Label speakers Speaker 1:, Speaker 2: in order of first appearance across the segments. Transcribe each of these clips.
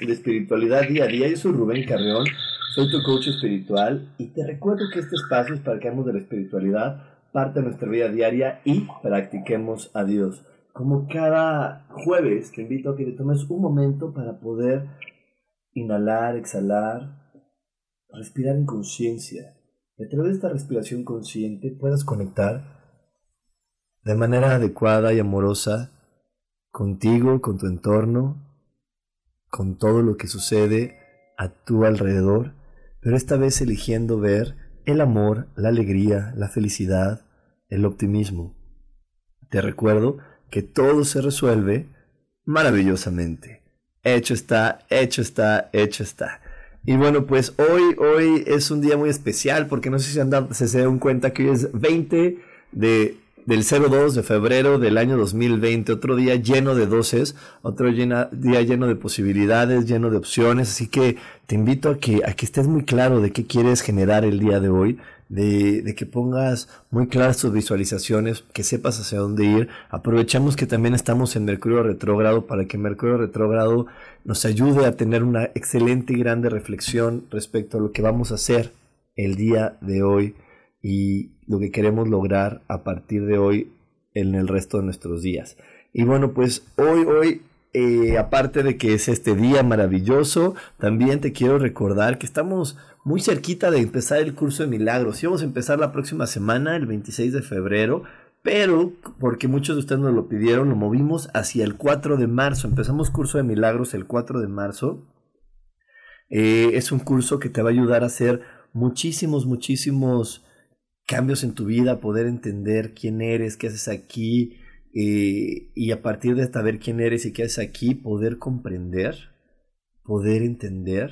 Speaker 1: De espiritualidad día a día. Yo soy Rubén Carreón, soy tu coach espiritual y te recuerdo que este espacio es para que hagamos de la espiritualidad parte de nuestra vida diaria y practiquemos a Dios. Como cada jueves te invito a que te tomes un momento para poder inhalar, exhalar, respirar en conciencia. Y a través de esta respiración consciente puedas conectar de manera adecuada y amorosa contigo, con tu entorno, con todo lo que sucede a tu alrededor, pero esta vez eligiendo ver el amor, la alegría, la felicidad, el optimismo. Te recuerdo que todo se resuelve maravillosamente. Hecho está, hecho está, hecho está. Y bueno, pues hoy, hoy es un día muy especial porque no sé si han se, se dan cuenta que hoy es 20 de del 02 de febrero del año 2020, otro día lleno de doces, otro día lleno de posibilidades, lleno de opciones, así que te invito a que, a que estés muy claro de qué quieres generar el día de hoy, de, de, que pongas muy claras tus visualizaciones, que sepas hacia dónde ir. Aprovechamos que también estamos en Mercurio retrógrado para que Mercurio retrógrado nos ayude a tener una excelente y grande reflexión respecto a lo que vamos a hacer el día de hoy y lo que queremos lograr a partir de hoy en el resto de nuestros días. Y bueno, pues hoy, hoy, eh, aparte de que es este día maravilloso, también te quiero recordar que estamos muy cerquita de empezar el curso de milagros. Y vamos a empezar la próxima semana, el 26 de febrero, pero porque muchos de ustedes nos lo pidieron, lo movimos hacia el 4 de marzo. Empezamos curso de milagros el 4 de marzo. Eh, es un curso que te va a ayudar a hacer muchísimos, muchísimos cambios en tu vida, poder entender quién eres, qué haces aquí, eh, y a partir de saber quién eres y qué haces aquí, poder comprender, poder entender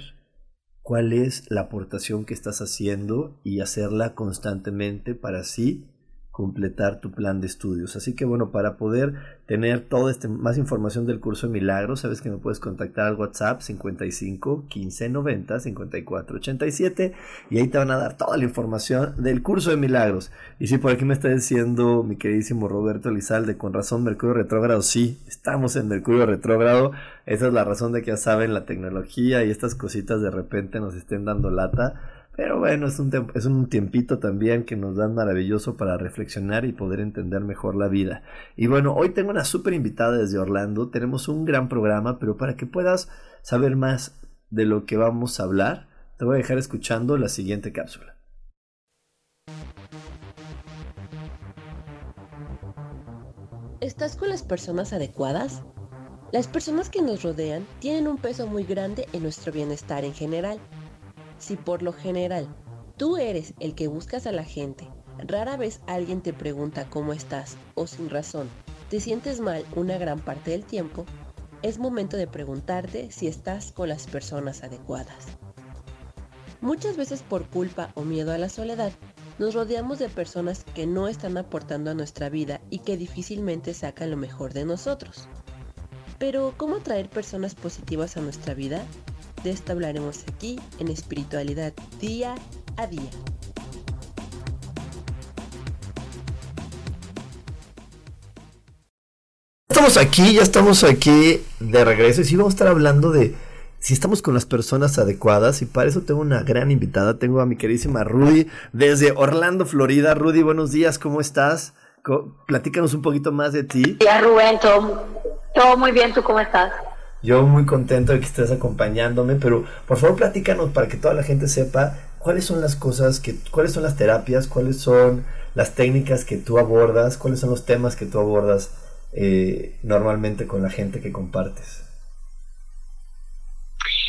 Speaker 1: cuál es la aportación que estás haciendo y hacerla constantemente para así completar tu plan de estudios. Así que bueno, para poder tener toda este, más información del curso de milagros, sabes que me puedes contactar al WhatsApp 55 15 90 54 87 y ahí te van a dar toda la información del curso de milagros. Y si por aquí me está diciendo mi queridísimo Roberto Elizalde, con razón Mercurio retrógrado, sí, estamos en Mercurio retrógrado. Esa es la razón de que ya saben la tecnología y estas cositas de repente nos estén dando lata pero bueno, es un, es un tiempito también que nos dan maravilloso para reflexionar y poder entender mejor la vida. Y bueno, hoy tengo una súper invitada desde Orlando. Tenemos un gran programa, pero para que puedas saber más de lo que vamos a hablar, te voy a dejar escuchando la siguiente cápsula.
Speaker 2: ¿Estás con las personas adecuadas? Las personas que nos rodean tienen un peso muy grande en nuestro bienestar en general si por lo general tú eres el que buscas a la gente, rara vez alguien te pregunta cómo estás o sin razón, te sientes mal una gran parte del tiempo, es momento de preguntarte si estás con las personas adecuadas. Muchas veces por culpa o miedo a la soledad, nos rodeamos de personas que no están aportando a nuestra vida y que difícilmente sacan lo mejor de nosotros. Pero, ¿cómo atraer personas positivas a nuestra vida? De esto hablaremos aquí en espiritualidad día a día.
Speaker 1: Estamos aquí, ya estamos aquí de regreso y sí vamos a estar hablando de si estamos con las personas adecuadas y para eso tengo una gran invitada, tengo a mi queridísima Rudy desde Orlando, Florida. Rudy, buenos días, ¿cómo estás? Platícanos un poquito más de ti.
Speaker 3: Hola Rubén, todo, todo muy bien, ¿tú cómo estás?
Speaker 1: Yo muy contento de que estés acompañándome, pero por favor platícanos para que toda la gente sepa cuáles son las cosas, que, cuáles son las terapias, cuáles son las técnicas que tú abordas, cuáles son los temas que tú abordas eh, normalmente con la gente que compartes.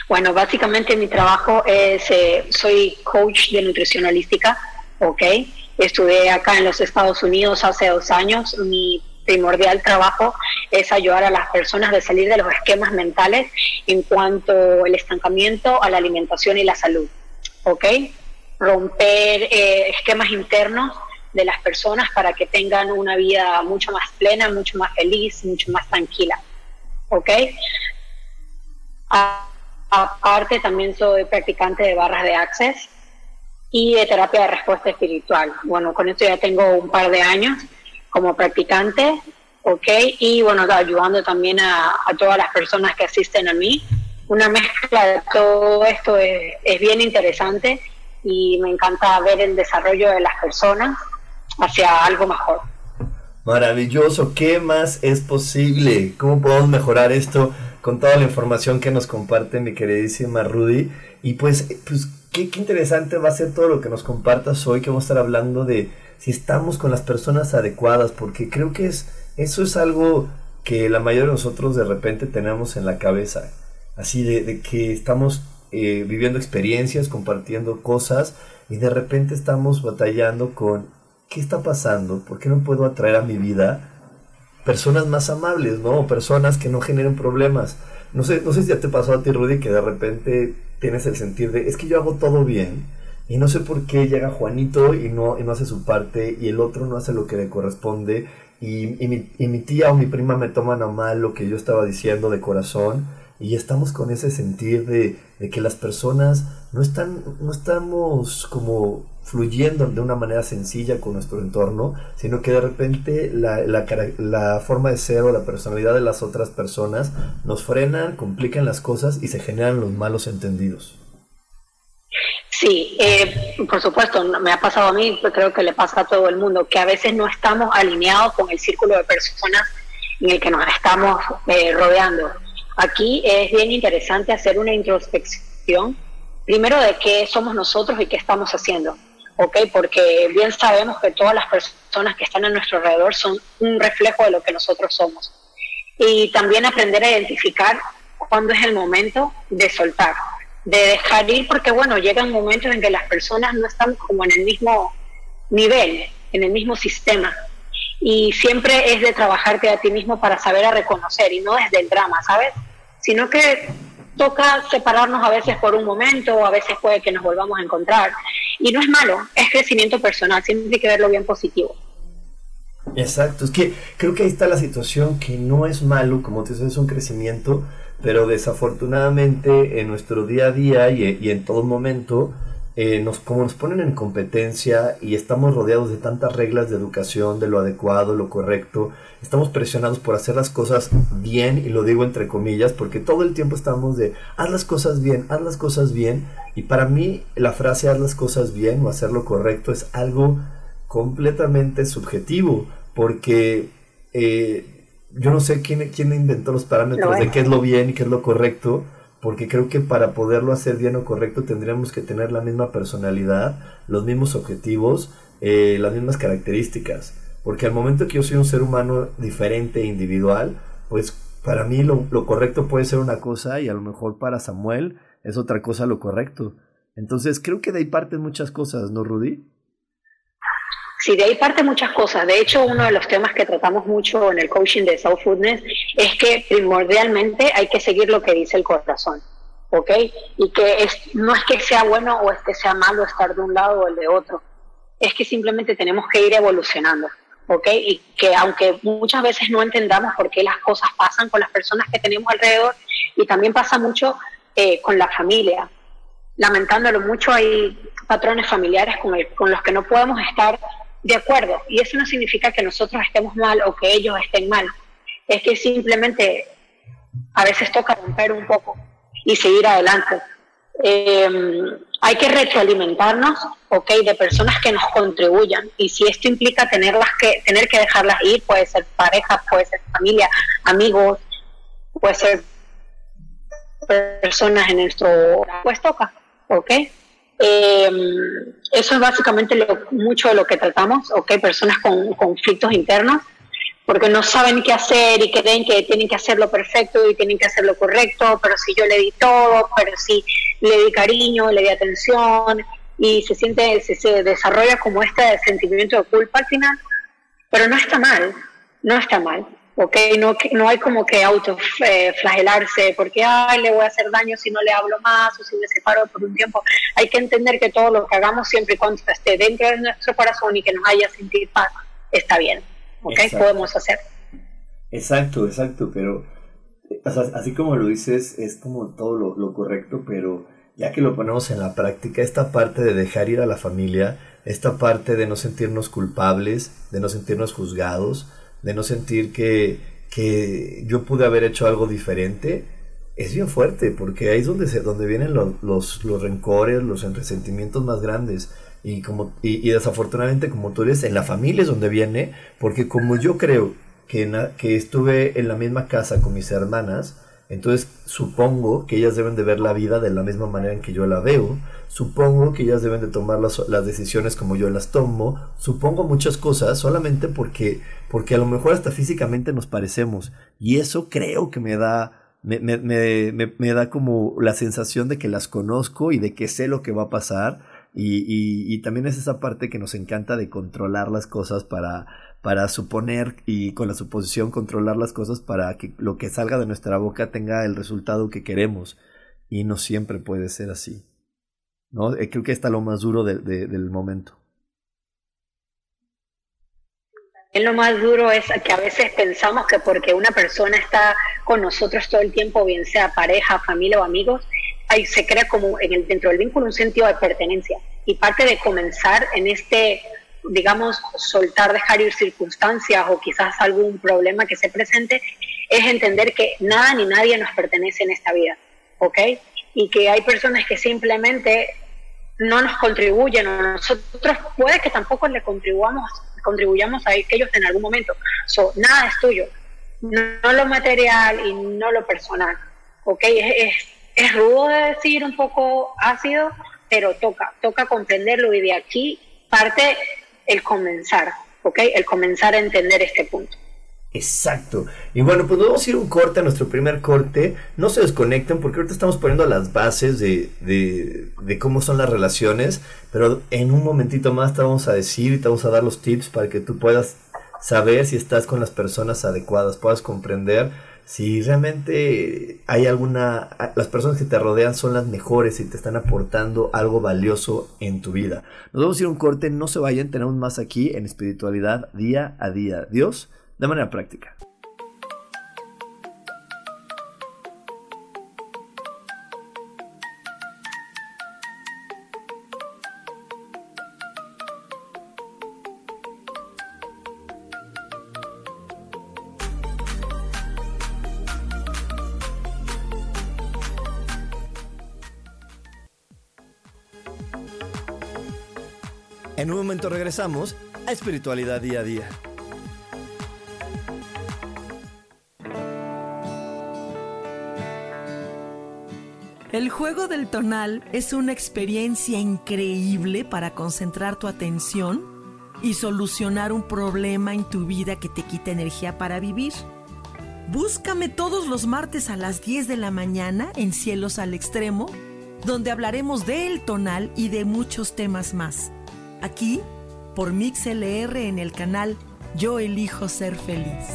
Speaker 3: Bueno, básicamente mi trabajo es, eh, soy coach de nutrición holística, ¿ok? Estudié acá en los Estados Unidos hace dos años. Mi primordial trabajo es ayudar a las personas a salir de los esquemas mentales en cuanto al estancamiento, a la alimentación y la salud, ¿ok? Romper eh, esquemas internos de las personas para que tengan una vida mucho más plena, mucho más feliz, mucho más tranquila, ¿ok? Aparte, también soy practicante de barras de access y de terapia de respuesta espiritual. Bueno, con esto ya tengo un par de años como practicante, ¿ok? Y bueno, ayudando también a, todas las personas que asisten a mí. Una mezcla de todo esto es, es bien interesante y me encanta ver el desarrollo de las personas hacia algo mejor.
Speaker 1: Maravilloso, ¿qué más es posible? ¿Cómo podemos mejorar esto? con toda la información que nos comparte mi queridísima Rudy. Y pues, pues qué, interesante va a ser todo lo que nos compartas hoy, que vamos a estar hablando de si estamos con las personas adecuadas, porque creo que es, eso es algo que la mayoría de nosotros de repente tenemos en la cabeza, así de, que estamos eh, viviendo experiencias, compartiendo cosas, y de repente estamos batallando con qué está pasando, por qué no puedo atraer a mi vida personas más amables, ¿no? Personas que no generen problemas. No sé, no sé si ya te pasó a ti, Rudy, que de repente tienes el sentir de, es que yo hago todo bien y no sé por qué llega Juanito y no, y no hace su parte y el otro no hace lo que le corresponde y, y, mi, y mi tía o mi prima me toman a mal lo que yo estaba diciendo de corazón y estamos con ese sentir de, de que las personas no están, no estamos como fluyendo de una manera sencilla con nuestro entorno, sino que de repente la, la, forma de ser o la personalidad de las otras personas nos frenan, complican las cosas y se generan los malos entendidos.
Speaker 3: Sí, eh, por supuesto, me ha pasado a mí, creo que le pasa a todo el mundo, que a veces no estamos alineados con el círculo de personas en el que nos estamos eh, rodeando. Aquí es bien interesante hacer una introspección, primero de qué somos nosotros y qué estamos haciendo. ¿ok? Porque bien sabemos que todas las personas que están a nuestro alrededor son un reflejo de lo que nosotros somos. Y también aprender a identificar cuándo es el momento de soltar, de dejar ir, porque bueno, llegan momentos en que las personas no están como en el mismo nivel, en el mismo sistema. Y siempre es de trabajarte a ti mismo para saber a reconocer y no desde el drama, ¿sabes? Sino que toca separarnos a veces por un momento, o a veces puede que nos volvamos a encontrar. Y no es malo, es crecimiento personal, siempre hay que verlo bien positivo.
Speaker 1: Exacto, es que creo que ahí está la situación que no es malo, como te dices, es un crecimiento, pero desafortunadamente en nuestro día a día y, y en todo momento eh, nos, como nos ponen en competencia y estamos rodeados de tantas reglas de educación, de lo adecuado, lo correcto, estamos presionados por hacer las cosas bien, y lo digo entre comillas, porque todo el tiempo estamos de, haz las cosas bien, haz las cosas bien, y para mí la frase haz las cosas bien o hacer lo correcto es algo completamente subjetivo, porque eh, yo no sé quién, quién inventó los parámetros de qué es lo bien y qué es lo correcto, porque creo que para poderlo hacer bien o correcto tendríamos que tener la misma personalidad, los mismos objetivos, eh, las mismas características. Porque al momento que yo soy un ser humano diferente e individual, pues para mí lo, lo, correcto puede ser una cosa y a lo mejor para Samuel es otra cosa lo correcto. Entonces creo que de ahí parten muchas cosas, ¿no, Rudy?
Speaker 3: Sí, de ahí parte muchas cosas. De hecho, uno de los temas que tratamos mucho en el coaching de Self Foodness es que primordialmente hay que seguir lo que dice el corazón, ¿ok? Y que es, no es que sea bueno o es que sea malo estar de un lado o el de otro, es que simplemente tenemos que ir evolucionando, ¿ok? Y que aunque muchas veces no entendamos por qué las cosas pasan con las personas que tenemos alrededor, y también pasa mucho eh, con la familia, lamentándolo mucho, hay patrones familiares con, con los que no podemos estar de acuerdo, y eso no significa que nosotros estemos mal o que ellos estén mal, es que simplemente a veces toca romper un poco y seguir adelante. Em, hay que retroalimentarnos, ok, de personas que nos contribuyan. Y si esto implica tenerlas que, tener que dejarlas ir, puede ser pareja, puede ser familia, amigos, puede ser personas en nuestro pues toca, ¿ok? Eh, eso es básicamente lo, mucho de lo que tratamos, ¿ok? Personas con conflictos internos, porque no saben qué hacer y creen que tienen que hacerlo perfecto y tienen que hacerlo correcto, pero si yo le di todo, pero si le di cariño, le di atención y se siente, se, se desarrolla como este sentimiento de culpa al final, pero no está mal, no está mal. ¿Ok? No, no hay como que autoflagelarse porque, ay, le voy a hacer daño si no le hablo más o si me separo por un tiempo. Hay que entender que todo lo que hagamos siempre y cuando esté dentro de nuestro corazón y que nos haya sentir paz, está bien, ¿ok? Podemos hacer.
Speaker 1: Exacto, exacto, pero así como lo dices, es como todo lo, lo correcto, pero ya que lo ponemos en la práctica, esta parte de dejar ir a la familia, esta parte de no sentirnos culpables, de no sentirnos juzgados, de no sentir que, que yo pude haber hecho algo diferente, es bien fuerte, porque ahí es donde, se, donde vienen los, los, los rencores, los resentimientos más grandes. Y, como, y, desafortunadamente, como tú dices, en la familia es donde viene, porque como yo creo que, que estuve en la misma casa con mis hermanas, entonces supongo que ellas deben de ver la vida de la misma manera en que yo la veo, supongo que ellas deben de tomar las, las, decisiones como yo las tomo, supongo muchas cosas solamente porque, porque a lo mejor hasta físicamente nos parecemos. Y eso creo que me da... Me, me, me, me da como la sensación de que las conozco y de que sé lo que va a pasar. Y, y, y también es esa parte que nos encanta de controlar las cosas para, para suponer y con la suposición controlar las cosas para que lo que salga de nuestra boca tenga el resultado que queremos. Y no siempre puede ser así. ¿no? Eh, creo que está lo más duro de, del momento.
Speaker 3: Lo más duro es que a veces pensamos que porque una persona está con nosotros todo el tiempo, bien sea pareja, familia o amigos, ahí se crea como en el, dentro del vínculo un sentido de pertenencia. Y parte de comenzar en este digamos, soltar, dejar ir circunstancias o quizás algún problema que se presente, es entender que nada ni nadie nos pertenece en esta vida, ¿ok? Y que hay personas que simplemente no nos contribuyen o nosotros puede que tampoco le contribuyamos, contribuyamos a ellos en algún momento. So, nada es tuyo, no, lo material y no lo personal, ¿ok? Es, es, es rudo de decir, un poco ácido, pero toca, toca comprenderlo y de aquí parte el comenzar, ¿ok? El comenzar a entender este punto.
Speaker 1: Exacto. Y bueno, pues vamos a ir un corte, a nuestro primer corte. No se desconecten porque ahorita estamos poniendo las bases de, de, de, cómo son las relaciones, pero en un momentito más te vamos a decir y te vamos a dar los tips para que tú puedas saber si estás con las personas adecuadas, puedas comprender si realmente hay alguna, las personas que te rodean son las mejores y te están aportando algo valioso en tu vida. Nos vamos a ir a un corte, no se vayan, tenemos más aquí en espiritualidad día a día. Dios, de manera práctica. A Espiritualidad Día a Día.
Speaker 4: El juego del tonal es una experiencia increíble para concentrar tu atención y solucionar un problema en tu vida que te quita energía para vivir. Búscame todos los martes a las 10 de la mañana en Cielos al Extremo, donde hablaremos del tonal y de muchos temas más aquí por MixLR en el canal Yo elijo ser feliz.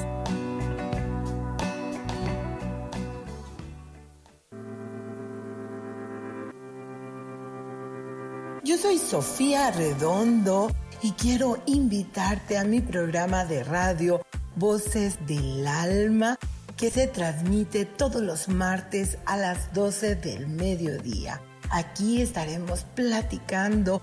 Speaker 5: Yo soy Sofía Redondo y quiero invitarte a mi programa de radio Voces del Alma que se transmite todos los martes a las 12 del mediodía. Aquí estaremos platicando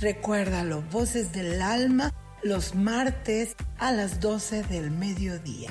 Speaker 5: Recuérdalo, Voces del Alma, los martes a las 12 del mediodía.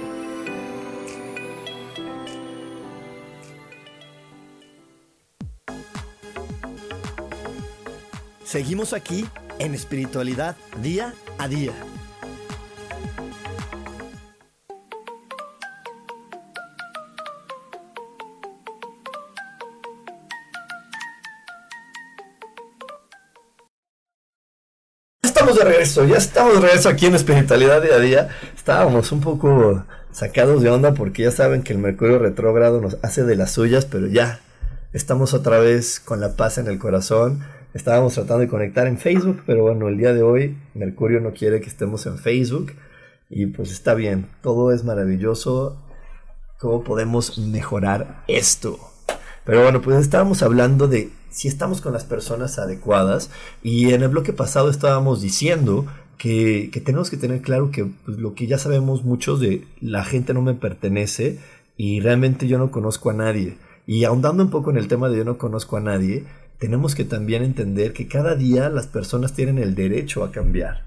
Speaker 1: Seguimos aquí en espiritualidad día a día. Estamos de regreso, ya estamos de regreso aquí en espiritualidad día a día. Estábamos un poco sacados de onda porque ya saben que el Mercurio retrógrado nos hace de las suyas, pero ya estamos otra vez con la paz en el corazón Estábamos tratando de conectar en Facebook, pero bueno, el día de hoy Mercurio no quiere que estemos en Facebook. Y pues está bien, todo es maravilloso. ¿Cómo podemos mejorar esto? Pero bueno, pues estábamos hablando de si estamos con las personas adecuadas. Y en el bloque pasado estábamos diciendo que, tenemos que tener claro que pues, lo que ya sabemos muchos de la gente no me pertenece y realmente yo no conozco a nadie. Y ahondando un poco en el tema de yo no conozco a nadie, tenemos que también entender que cada día las personas tienen el derecho a cambiar.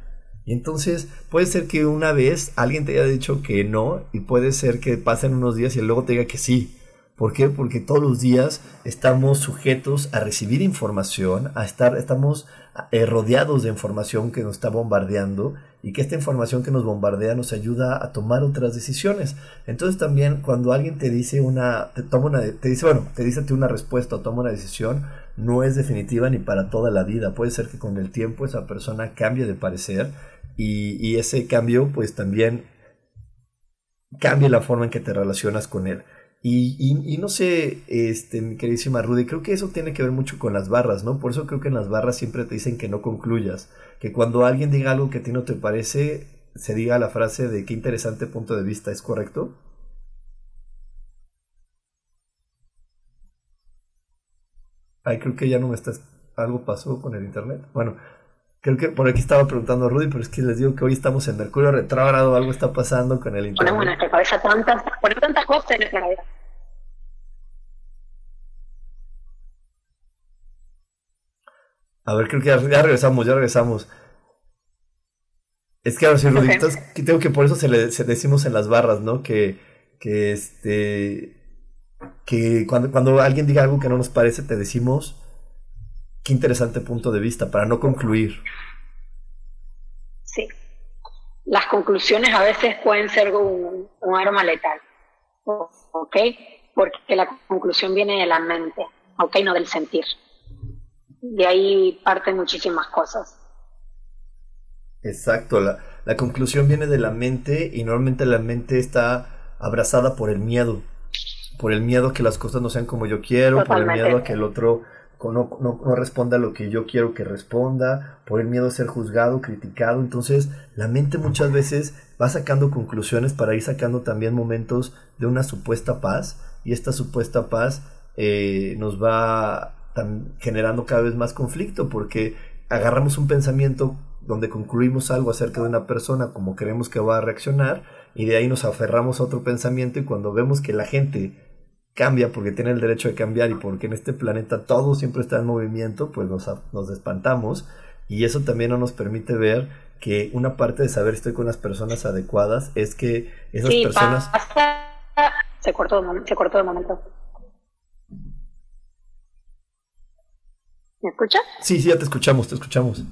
Speaker 1: Y entonces puede ser que una vez alguien te haya dicho que no y puede ser que pasen unos días y luego te diga que sí. ¿Por qué? Porque todos los días estamos sujetos a recibir información, a estar, estamos eh, rodeados de información que nos está bombardeando y que esta información que nos bombardea nos ayuda a tomar otras decisiones. Entonces también cuando alguien te dice una, toma una, te dice, bueno, te dice una respuesta o toma una decisión, no es definitiva ni para toda la vida. Puede ser que con el tiempo esa persona cambie de parecer y, ese cambio pues también cambie la forma en que te relacionas con él. Y, no sé, este, mi queridísima Rudy, creo que eso tiene que ver mucho con las barras, ¿no? Por eso creo que en las barras siempre te dicen que no concluyas, que cuando alguien diga algo que a ti no te parece, se diga la frase de qué interesante punto de vista, ¿es correcto? Ay, creo que ya no me estás. Algo pasó con el internet. Bueno, creo que por aquí estaba preguntando a Rudy, pero es que les digo que hoy estamos en Mercurio retrógrado, algo está pasando con el internet.
Speaker 3: Bueno, bueno, cabeza tantas, por tantas cosas en la vida.
Speaker 1: A ver, creo que ya, regresamos, ya regresamos. Es que ahora sí, Rudy, que tengo que por eso se le decimos en las barras, ¿no? Que, que este que cuando, cuando alguien diga algo que no nos parece, te decimos, qué interesante punto de vista, para no concluir.
Speaker 3: Sí. Las conclusiones a veces pueden ser un, un arma letal, ¿ok? Porque la conclusión viene de la mente, ¿ok? No del sentir. De ahí parten muchísimas cosas.
Speaker 1: Exacto, la, la conclusión viene de la mente y normalmente la mente está abrazada por el miedo por el miedo a que las cosas no sean como yo quiero, por el miedo a que el otro no, no, no, responda a lo que yo quiero que responda, por el miedo a ser juzgado, criticado. Entonces, la mente muchas veces va sacando conclusiones para ir sacando también momentos de una supuesta paz, y esta supuesta paz eh, nos va generando cada vez más conflicto, porque agarramos un pensamiento donde concluimos algo acerca de una persona como creemos que va a reaccionar, y de ahí nos aferramos a otro pensamiento, y cuando vemos que la gente cambia porque tiene el derecho de cambiar y porque en este planeta todo siempre está en movimiento, pues nos, nos espantamos y eso también no nos permite ver que una parte de saber si estoy con las personas adecuadas es que esas personas...
Speaker 3: Se cortó, se cortó de momento. ¿Me escuchas?
Speaker 1: Sí, sí, ya te escuchamos, te escuchamos.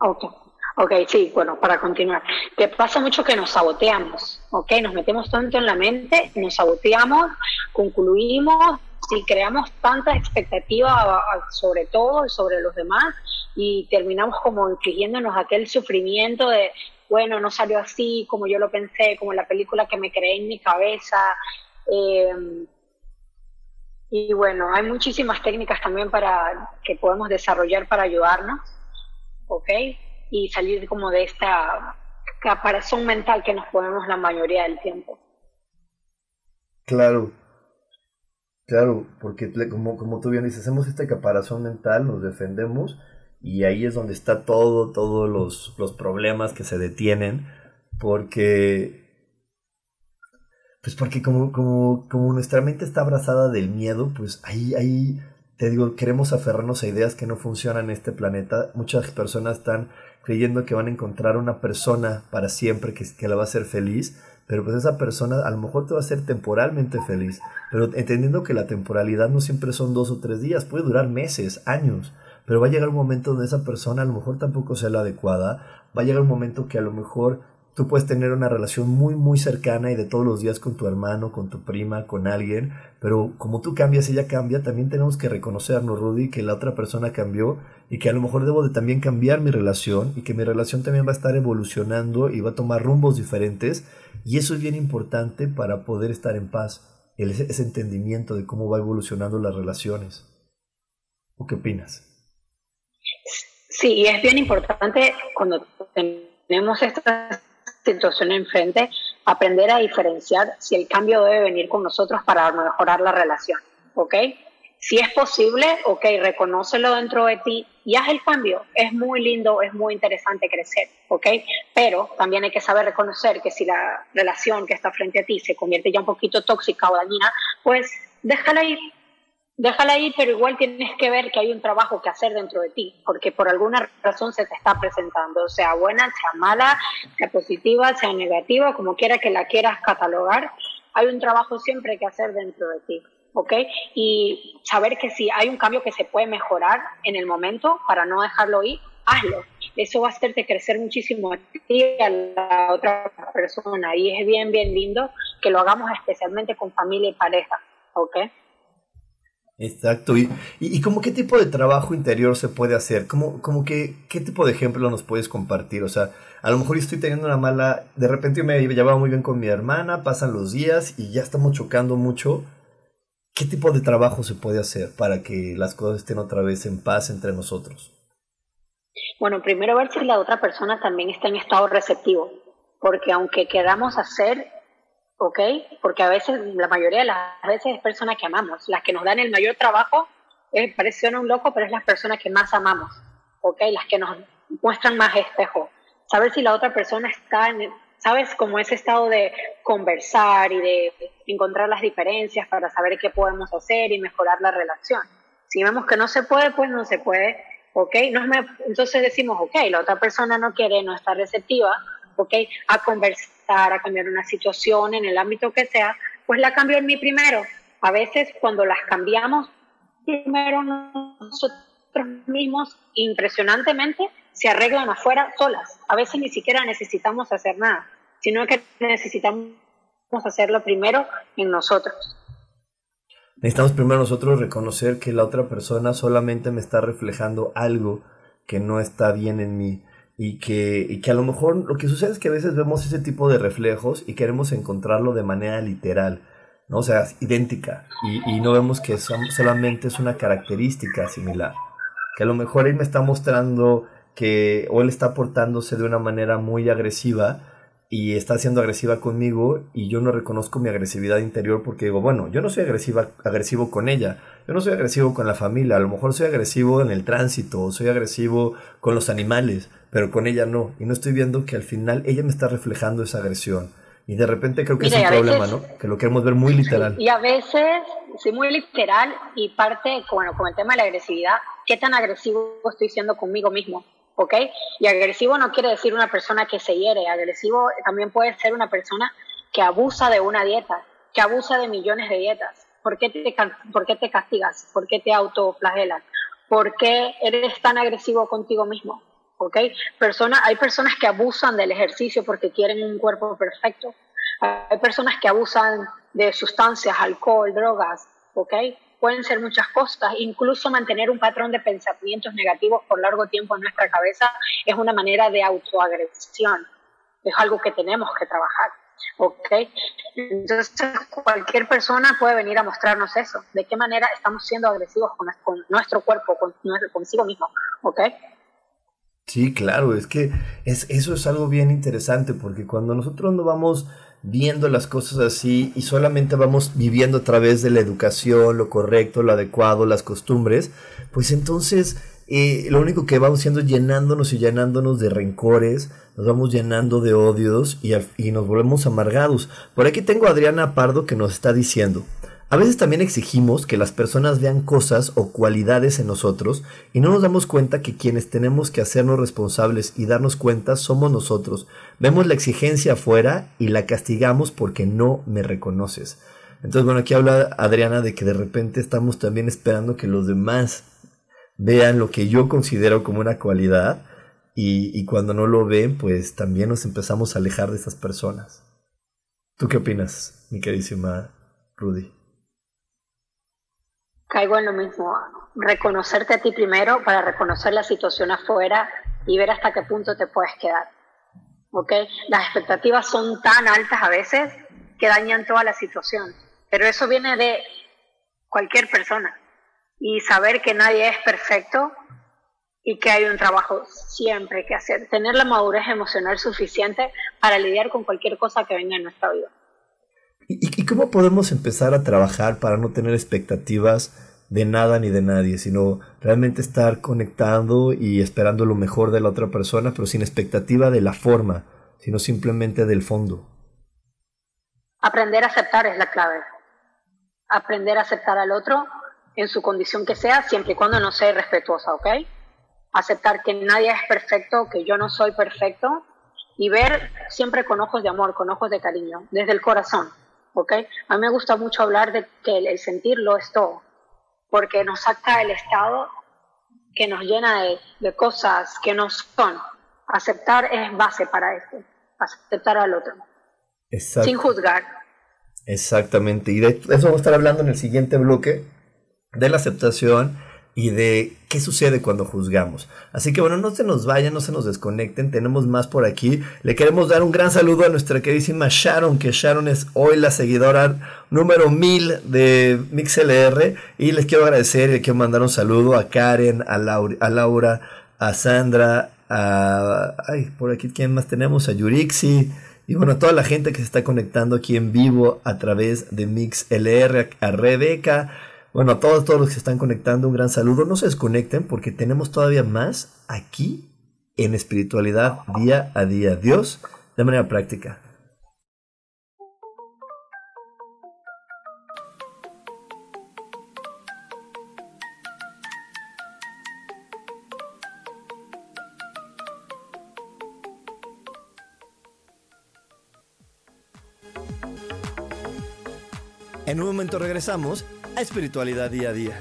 Speaker 3: Ok. Ok, sí, bueno, para continuar. Que pasa mucho que nos saboteamos, ¿ok? Nos metemos tanto en la mente, nos saboteamos, concluimos y creamos tanta expectativa sobre todo y sobre los demás y terminamos como infligiéndonos aquel sufrimiento de, bueno, no salió así como yo lo pensé, como la película que me creé en mi cabeza. Eh, y bueno, hay muchísimas técnicas también para que podemos desarrollar para ayudarnos, ¿ok? Y salir como de esta caparazón mental que nos ponemos la mayoría del tiempo.
Speaker 1: Claro, claro, porque como, como tú bien dices, hacemos esta caparazón mental, nos defendemos y ahí es donde está todo, todos los, los problemas que se detienen, porque pues porque como, como, como nuestra mente está abrazada del miedo, pues ahí, ahí, te digo, queremos aferrarnos a ideas que no funcionan en este planeta. Muchas personas están creyendo que van a encontrar una persona para siempre que, la va a hacer feliz, pero pues esa persona a lo mejor te va a hacer temporalmente feliz, pero entendiendo que la temporalidad no siempre son dos o tres días, puede durar meses, años, pero va a llegar un momento donde esa persona a lo mejor tampoco sea la adecuada, va a llegar un momento que a lo mejor Tú puedes tener una relación muy, muy cercana y de todos los días con tu hermano, con tu prima, con alguien, pero como tú cambias, ella cambia, también tenemos que reconocernos, Rudy, que la otra persona cambió y que a lo mejor debo de también cambiar mi relación y que mi relación también va a estar evolucionando y va a tomar rumbos diferentes y eso es bien importante para poder estar en paz, ese entendimiento de cómo va evolucionando las relaciones. ¿O qué opinas?
Speaker 3: Sí, es bien importante cuando tenemos estas situación enfrente, aprender a diferenciar si el cambio debe venir con nosotros para mejorar la relación, ¿ok? Si es posible, ok, reconócelo dentro de ti y haz el cambio. Es muy lindo, es muy interesante crecer, ¿ok? Pero también hay que saber reconocer que si la relación que está frente a ti se convierte ya un poquito tóxica o dañina, pues déjala ir, déjala ahí, pero igual tienes que ver que hay un trabajo que hacer dentro de ti, porque por alguna razón se te está presentando, sea buena, sea mala, sea positiva, sea negativa, como quiera que la quieras catalogar, hay un trabajo siempre que hacer dentro de ti, ¿ok? Y saber que si hay un cambio que se puede mejorar en el momento para no dejarlo ir, hazlo. Eso va a hacerte crecer muchísimo a ti y a la otra persona. Y es bien, bien lindo que lo hagamos especialmente con familia y pareja, ¿ok?
Speaker 1: Exacto. ¿Y, y, como qué tipo de trabajo interior se puede hacer? ¿Cómo, como que, ¿Qué tipo de ejemplo nos puedes compartir? O sea, a lo mejor estoy teniendo una mala... De repente me llevaba muy bien con mi hermana, pasan los días y ya estamos chocando mucho. ¿Qué tipo de trabajo se puede hacer para que las cosas estén otra vez en paz entre nosotros?
Speaker 3: Bueno, primero ver si la otra persona también está en estado receptivo, porque aunque queramos hacer ¿ok? Porque a veces, la mayoría de las veces es personas que amamos. Las que nos dan el mayor trabajo, eh, parece un loco, pero es las personas que más amamos, ¿ok? Las que nos muestran más espejo. Saber si la otra persona está en, ¿sabes? Como ese estado de conversar y de encontrar las diferencias para saber qué podemos hacer y mejorar la relación. Si vemos que no se puede, pues no se puede, ¿ok? Entonces decimos, ok, la otra persona no quiere, no está receptiva, ¿ok? A conversar a cambiar una situación en el ámbito que sea, pues la cambio en mí primero. A veces cuando las cambiamos primero nosotros mismos, impresionantemente, se arreglan afuera solas. A veces ni siquiera necesitamos hacer nada, sino que necesitamos hacerlo primero en nosotros.
Speaker 1: Necesitamos primero nosotros reconocer que la otra persona solamente me está reflejando algo que no está bien en mí y que, y que a lo mejor lo que sucede es que a veces vemos ese tipo de reflejos y queremos encontrarlo de manera literal, ¿no? O sea, idéntica, y, y no vemos que solamente es una característica similar, que a lo mejor él me está mostrando que o él está portándose de una manera muy agresiva y está siendo agresiva conmigo y yo no reconozco mi agresividad interior porque digo, bueno, yo no soy agresiva, agresivo con ella, yo no soy agresivo con la familia, a lo mejor soy agresivo en el tránsito, o soy agresivo con los animales, pero con ella no. Y no estoy viendo que al final ella me está reflejando esa agresión. Y de repente creo que es un problema, ¿no? Que lo queremos ver muy literal.
Speaker 3: Y a veces, sí, muy literal, y parte, bueno, con el tema de la agresividad, ¿qué tan agresivo estoy siendo conmigo mismo? ¿Ok? Y agresivo no quiere decir una persona que se hiere, agresivo también puede ser una persona que abusa de una dieta, que abusa de millones de dietas, ¿Por qué te, castigas? ¿Por qué te autoflagelas? ¿Por qué eres tan agresivo contigo mismo? ¿Ok? Hay personas que abusan del ejercicio porque quieren un cuerpo perfecto. Hay personas que abusan de sustancias, alcohol, drogas, ¿ok? Pueden ser muchas cosas, incluso mantener un patrón de pensamientos negativos por largo tiempo en nuestra cabeza es una manera de autoagresión, es algo que tenemos que trabajar. ¿ok? Entonces, cualquier persona puede venir a mostrarnos eso, de qué manera estamos siendo agresivos con, nuestro cuerpo, con, consigo mismo, ¿ok?
Speaker 1: Sí, claro, es que es, eso es algo bien interesante, porque cuando nosotros no vamos viendo las cosas así y solamente vamos viviendo a través de la educación, lo correcto, lo adecuado, las costumbres, pues entonces eh, lo único que vamos haciendo es llenándonos y llenándonos de rencores, nos vamos llenando de odios y, y nos volvemos amargados. Por aquí tengo a Adriana Pardo que nos está diciendo, a veces también exigimos que las personas vean cosas o cualidades en nosotros y no nos damos cuenta que quienes tenemos que hacernos responsables y darnos cuenta somos nosotros. Vemos la exigencia afuera y la castigamos porque no me reconoces. Entonces, bueno, aquí habla Adriana de que de repente estamos también esperando que los demás vean lo que yo considero como una cualidad y, y cuando no lo ven, pues también nos empezamos a alejar de esas personas. ¿Tú qué opinas, mi queridísima Rudy?
Speaker 3: Caigo en lo mismo, reconocerte a ti primero para reconocer la situación afuera y ver hasta qué punto te puedes quedar. ¿Ok? Las expectativas son tan altas a veces que dañan toda la situación, pero eso viene de cualquier persona y saber que nadie es perfecto y que hay un trabajo siempre que hacer, tener la madurez emocional suficiente para lidiar con cualquier cosa que venga en nuestra vida.
Speaker 1: ¿Y, cómo podemos empezar a trabajar para no tener expectativas de nada ni de nadie, sino realmente estar conectando y esperando lo mejor de la otra persona, pero sin expectativa de la forma, sino simplemente del fondo?
Speaker 3: Aprender a aceptar es la clave. Aprender a aceptar al otro en su condición que sea, siempre y cuando no sea irrespetuosa, ¿ok? Aceptar que nadie es perfecto, que yo no soy perfecto y ver siempre con ojos de amor, con ojos de cariño, desde el corazón. A mí me gusta mucho hablar de que el, sentir lo es todo, porque nos saca el estado que nos llena de, cosas que no son. Aceptar es base para esto, aceptar al otro, sin juzgar.
Speaker 1: Exactamente, y de eso vamos a estar hablando en el siguiente bloque, de la aceptación y de qué sucede cuando juzgamos. Así que bueno, no se nos vayan, no se nos desconecten, tenemos más por aquí. Le queremos dar un gran saludo a nuestra queridísima Sharon, que Sharon es hoy la seguidora número 1000 de MixLR. Y les quiero agradecer y les quiero mandar un saludo a Karen, a, Laura, a Sandra, a... Ay, por aquí, ¿quién más tenemos? A Yurixi. Y bueno, a toda la gente que se está conectando aquí en vivo a través de MixLR, a Rebeca, bueno, a todos, todos los que se están conectando, un gran saludo. No se desconecten porque tenemos todavía más aquí en espiritualidad día a día. Dios de manera práctica. En un momento regresamos espiritualidad día a día.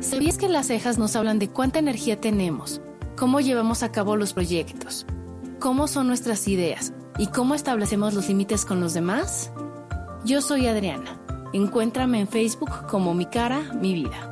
Speaker 6: ¿Sabías que las cejas nos hablan de cuánta energía tenemos, cómo llevamos a cabo los proyectos, cómo son nuestras ideas y cómo establecemos los límites con los demás? Yo soy Adriana. Encuéntrame en Facebook como Mi Cara, Mi Vida.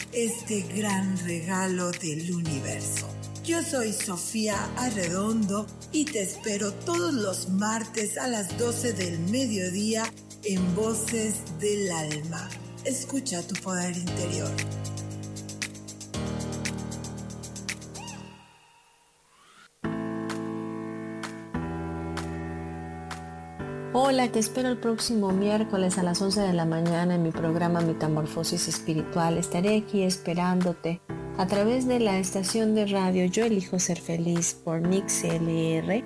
Speaker 5: este gran regalo del universo. Yo soy Sofía Arredondo y te espero todos los martes a las 12 del mediodía en Voces del Alma. Escucha tu poder interior.
Speaker 7: Hola, te espero el próximo miércoles a las 11 de la mañana en mi programa Metamorfosis Espiritual. Estaré aquí esperándote a través de la estación de radio Yo elijo ser feliz por Mix LR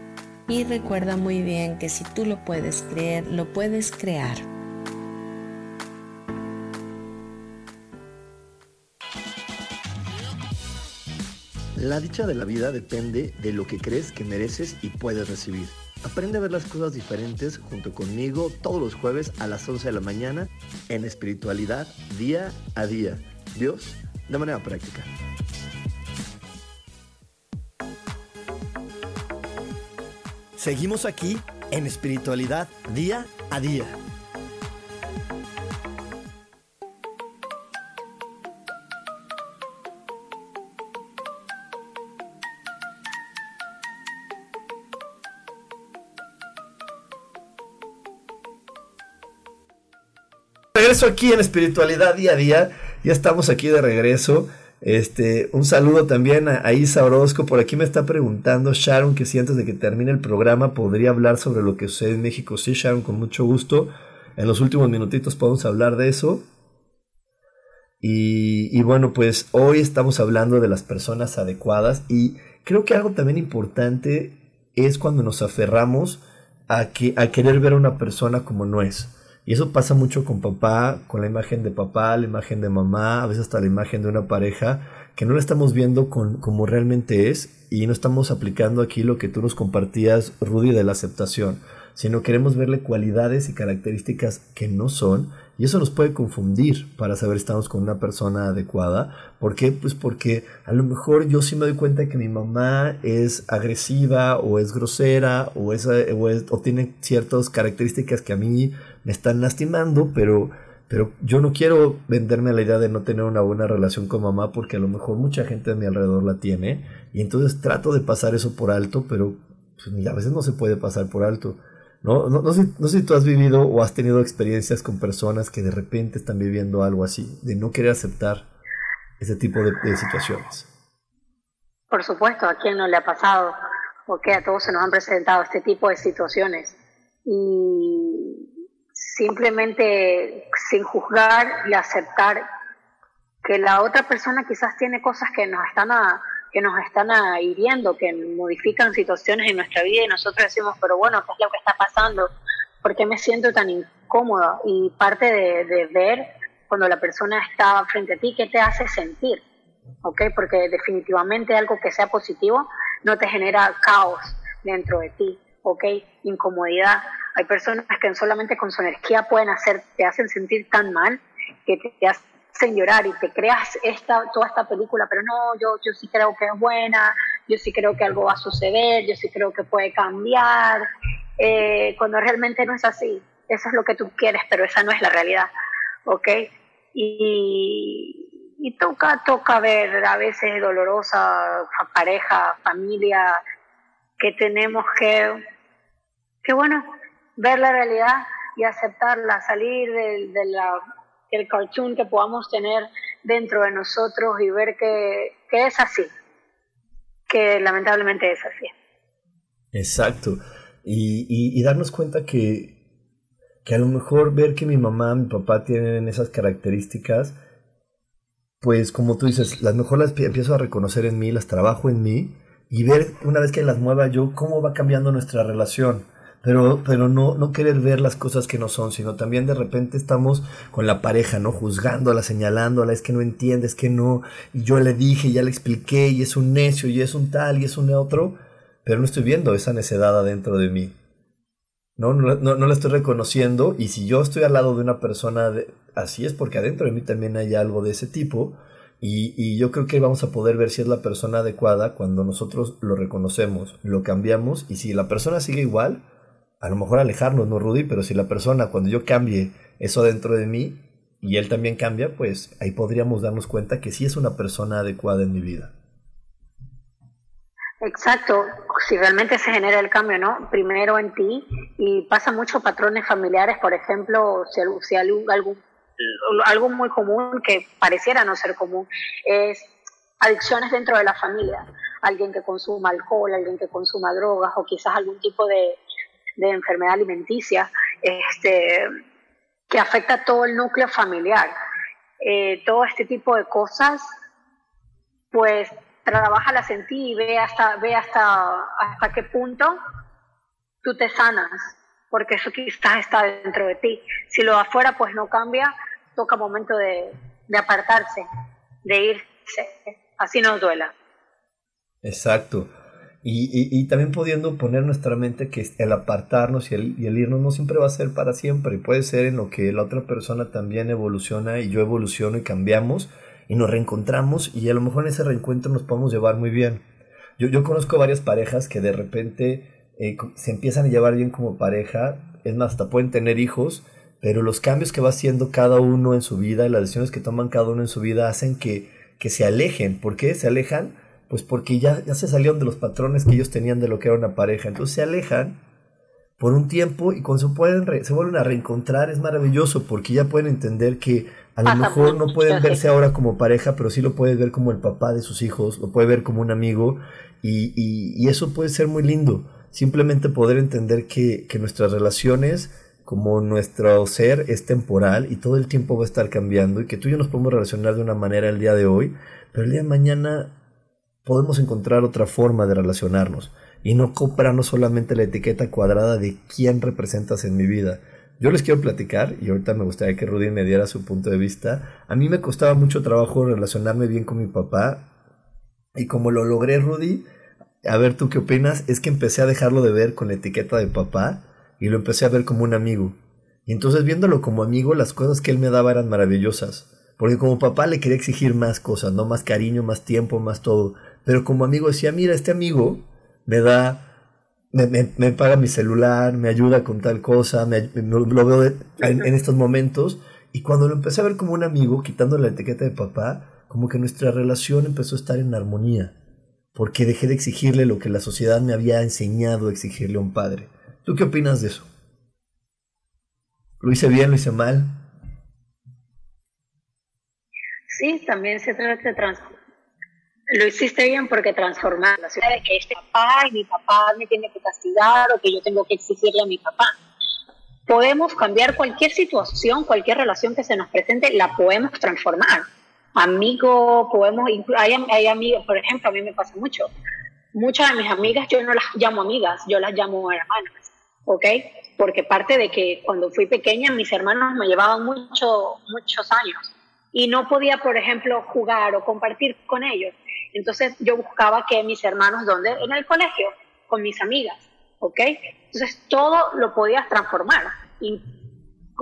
Speaker 7: y recuerda muy bien que si tú lo puedes creer, lo puedes crear.
Speaker 1: La dicha de la vida depende de lo que crees que mereces y puedes recibir. Aprende a ver las cosas diferentes junto conmigo todos los jueves a las 11 de la mañana en espiritualidad día a día. Dios, de manera práctica. Seguimos aquí en espiritualidad día a día. Aquí en espiritualidad día a día. Ya estamos aquí de regreso. Este, un saludo también a, Isa Orozco. Por aquí me está preguntando Sharon que si antes de que termine el programa podría hablar sobre lo que sucede en México. Sí, Sharon, con mucho gusto. En los últimos minutitos podemos hablar de eso. Y, bueno, pues hoy estamos hablando de las personas adecuadas y creo que algo también importante es cuando nos aferramos a, que, a querer ver a una persona como no es. Y eso pasa mucho con papá, con la imagen de papá, la imagen de mamá, a veces hasta la imagen de una pareja, que no la estamos viendo con, como realmente es y no estamos aplicando aquí lo que tú nos compartías, Rudy, de la aceptación, sino queremos verle cualidades y características que no son y eso nos puede confundir para saber si estamos con una persona adecuada. ¿Por qué? Pues porque a lo mejor yo sí me doy cuenta que mi mamá es agresiva o es grosera o, es, o, o tiene ciertas características que a mí me están lastimando, pero, pero yo no quiero venderme la idea de no tener una buena relación con mamá porque a lo mejor mucha gente a mi alrededor la tiene y entonces trato de pasar eso por alto, pero pues, a veces no se puede pasar por alto. ¿no? No, sé, no sé si tú has vivido o has tenido experiencias con personas que de repente están viviendo algo así, de no querer aceptar ese tipo de, de situaciones.
Speaker 3: Por supuesto, a quién no le ha pasado, porque a todos se nos han presentado este tipo de situaciones. Y simplemente sin juzgar y aceptar que la otra persona quizás tiene cosas que nos están que nos están hiriendo, que modifican situaciones en nuestra vida y nosotros decimos, pero bueno, ¿qué es lo que está pasando? ¿Por qué me siento tan incómoda? Y parte de, ver cuando la persona está frente a ti, ¿qué te hace sentir? ¿Ok? Porque definitivamente algo que sea positivo no te genera caos dentro de ti, ¿ok? Incomodidad. Hay personas que solamente con su energía pueden hacer, te hacen sentir tan mal que te, hacen llorar y te creas esta, toda esta película, pero no, yo, yo sí creo que es buena, yo sí creo que algo va a suceder, yo sí creo que puede cambiar, eh, cuando realmente no es así. Eso es lo que tú quieres, pero esa no es la realidad, ¿ok? Y, y toca, toca ver a veces dolorosa pareja, familia, que tenemos que, que bueno, ver la realidad y aceptarla, salir del, del cartoon que podamos tener dentro de nosotros y ver que, que es así, que lamentablemente es así.
Speaker 1: Exacto. Y, y, darnos cuenta que, que a lo mejor ver que mi mamá, mi papá tienen esas características, pues como tú dices, las mejor las empiezo a reconocer en mí, las trabajo en mí y ver una vez que las mueva yo cómo va cambiando nuestra relación pero, pero no, no querer ver las cosas que no son, sino también de repente estamos con la pareja, ¿no? Juzgándola, señalándola, es que no entiende, es que no, y yo le dije, ya le expliqué, y es un necio, y es un tal, y es un otro, pero no estoy viendo esa necedad adentro de mí. No, no, no, no la estoy reconociendo, y si yo estoy al lado de una persona de, así es porque adentro de mí también hay algo de ese tipo, y, y, yo creo que vamos a poder ver si es la persona adecuada cuando nosotros lo reconocemos, lo cambiamos, y si la persona sigue igual, a lo mejor alejarnos, ¿no, Rudy? Pero si la persona, cuando yo cambie eso dentro de mí y él también cambia, pues ahí podríamos darnos cuenta que sí es una persona adecuada en mi vida.
Speaker 3: Exacto, si realmente se genera el cambio, ¿no? Primero en ti y pasa mucho patrones familiares, por ejemplo, si, si algo, algo muy común que pareciera no ser común es adicciones dentro de la familia, alguien que consuma alcohol, alguien que consuma drogas o quizás algún tipo de, de enfermedad alimenticia, este, que afecta todo el núcleo familiar. Eh, todo este tipo de cosas pues trabaja en ti y ve hasta, ve hasta, hasta qué punto tú te sanas, porque eso quizás está dentro de ti. Si lo afuera pues no cambia, toca momento de, de apartarse, de irse, así nos duela.
Speaker 1: Exacto. Y, y, también pudiendo poner nuestra mente que el apartarnos y el, y el, irnos no siempre va a ser para siempre, puede ser en lo que la otra persona también evoluciona y yo evoluciono y cambiamos y nos reencontramos y a lo mejor en ese reencuentro nos podemos llevar muy bien. Yo, yo conozco varias parejas que de repente eh, se empiezan a llevar bien como pareja, es más, hasta pueden tener hijos, pero los cambios que va haciendo cada uno en su vida y las decisiones que toman cada uno en su vida hacen que, que se alejen. ¿Por qué se alejan? Pues porque ya, ya se salieron de los patrones que ellos tenían de lo que era una pareja. Entonces se alejan por un tiempo y cuando se, pueden se vuelven a reencontrar es maravilloso porque ya pueden entender que a lo mejor no pueden verse ahora como pareja, pero sí lo pueden ver como el papá de sus hijos, lo puede ver como un amigo y, y, eso puede ser muy lindo. Simplemente poder entender que, que nuestras relaciones como nuestro ser es temporal y todo el tiempo va a estar cambiando y que tú y yo nos podemos relacionar de una manera el día de hoy, pero el día de mañana podemos encontrar otra forma de relacionarnos y no comprarnos solamente la etiqueta cuadrada de quién representas en mi vida. Yo les quiero platicar, y ahorita me gustaría que Rudy me diera su punto de vista. A mí me costaba mucho trabajo relacionarme bien con mi papá, y como lo logré, Rudy, a ver tú qué opinas, es que empecé a dejarlo de ver con la etiqueta de papá y lo empecé a ver como un amigo. Y entonces viéndolo como amigo, las cosas que él me daba eran maravillosas. Porque como papá le quería exigir más cosas, ¿no? Más cariño, más tiempo, más todo. Pero como amigo decía, mira, este amigo me da, me, me, paga mi celular, me ayuda con tal cosa, me, lo veo en, estos momentos. Y cuando lo empecé a ver como un amigo, quitando la etiqueta de papá, como que nuestra relación empezó a estar en armonía. Porque dejé de exigirle lo que la sociedad me había enseñado a exigirle a un padre. ¿Tú qué opinas de eso? ¿Lo hice bien, lo hice mal?
Speaker 3: Sí, también se trata de transformar lo hiciste bien porque transformar la ciudad de que este papá y mi papá me tiene que castigar o que yo tengo que exigirle a mi papá. Podemos cambiar cualquier situación, cualquier relación que se nos presente, la podemos transformar. Amigo, podemos, hay, hay amigos, por ejemplo, a mí me pasa mucho. Muchas de mis amigas yo no las llamo amigas, yo las llamo hermanas, ¿ok? Porque parte de que cuando fui pequeña mis hermanos me llevaban mucho, muchos años y no podía, por ejemplo, jugar o compartir con ellos. Entonces yo buscaba que mis hermanos, ¿dónde? En el colegio, con mis amigas, ¿ok? Entonces todo lo podías transformar. Y